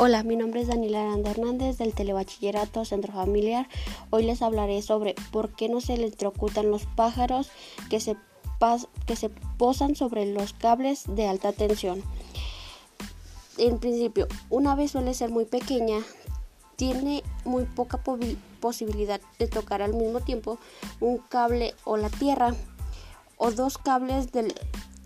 Hola, mi nombre es Daniela Aranda Hernández del Telebachillerato Centro Familiar. Hoy les hablaré sobre por qué no se electrocutan los pájaros que se, que se posan sobre los cables de alta tensión. En principio, una vez suele ser muy pequeña, tiene muy poca posibilidad de tocar al mismo tiempo un cable o la tierra o dos cables del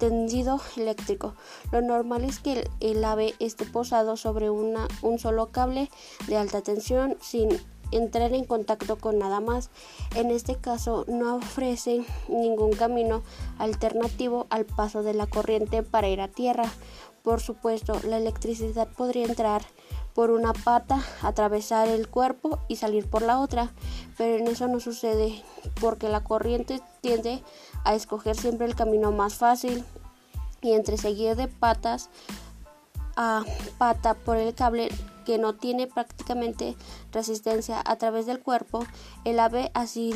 tendido eléctrico. Lo normal es que el, ave esté posado sobre un solo cable de alta tensión sin entrar en contacto con nada más. En este caso no ofrece ningún camino alternativo al paso de la corriente para ir a tierra. Por supuesto, la electricidad podría entrar por una pata, atravesar el cuerpo y salir por la otra, pero en eso no sucede porque la corriente tiende a escoger siempre el camino más fácil. Y entre seguir de patas a pata por el cable que no tiene prácticamente resistencia a través del cuerpo, el ave así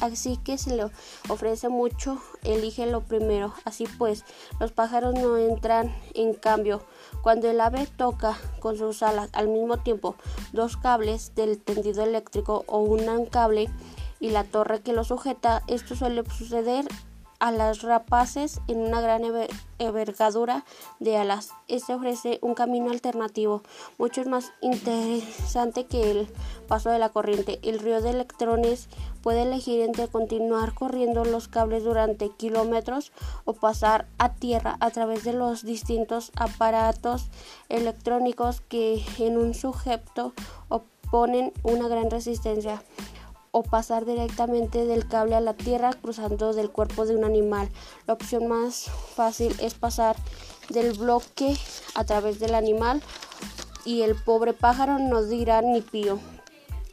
así que se le ofrece mucho, elige lo primero. Así pues, los pájaros no entran en cambio. Cuando el ave toca con sus alas al mismo tiempo dos cables del tendido eléctrico o un cable y la torre que lo sujeta, esto suele suceder a las rapaces en una gran envergadura de alas. Este ofrece un camino alternativo, mucho más interesante que el paso de la corriente. El río de electrones puede elegir entre continuar corriendo los cables durante kilómetros o pasar a tierra a través de los distintos aparatos electrónicos que en un sujeto oponen una gran resistencia o pasar directamente del cable a la tierra cruzando del cuerpo de un animal. La opción más fácil es pasar del bloque a través del animal y el pobre pájaro no dirá ni pío.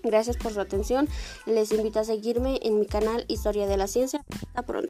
Gracias por su atención. Les invito a seguirme en mi canal Historia de la Ciencia. Hasta pronto.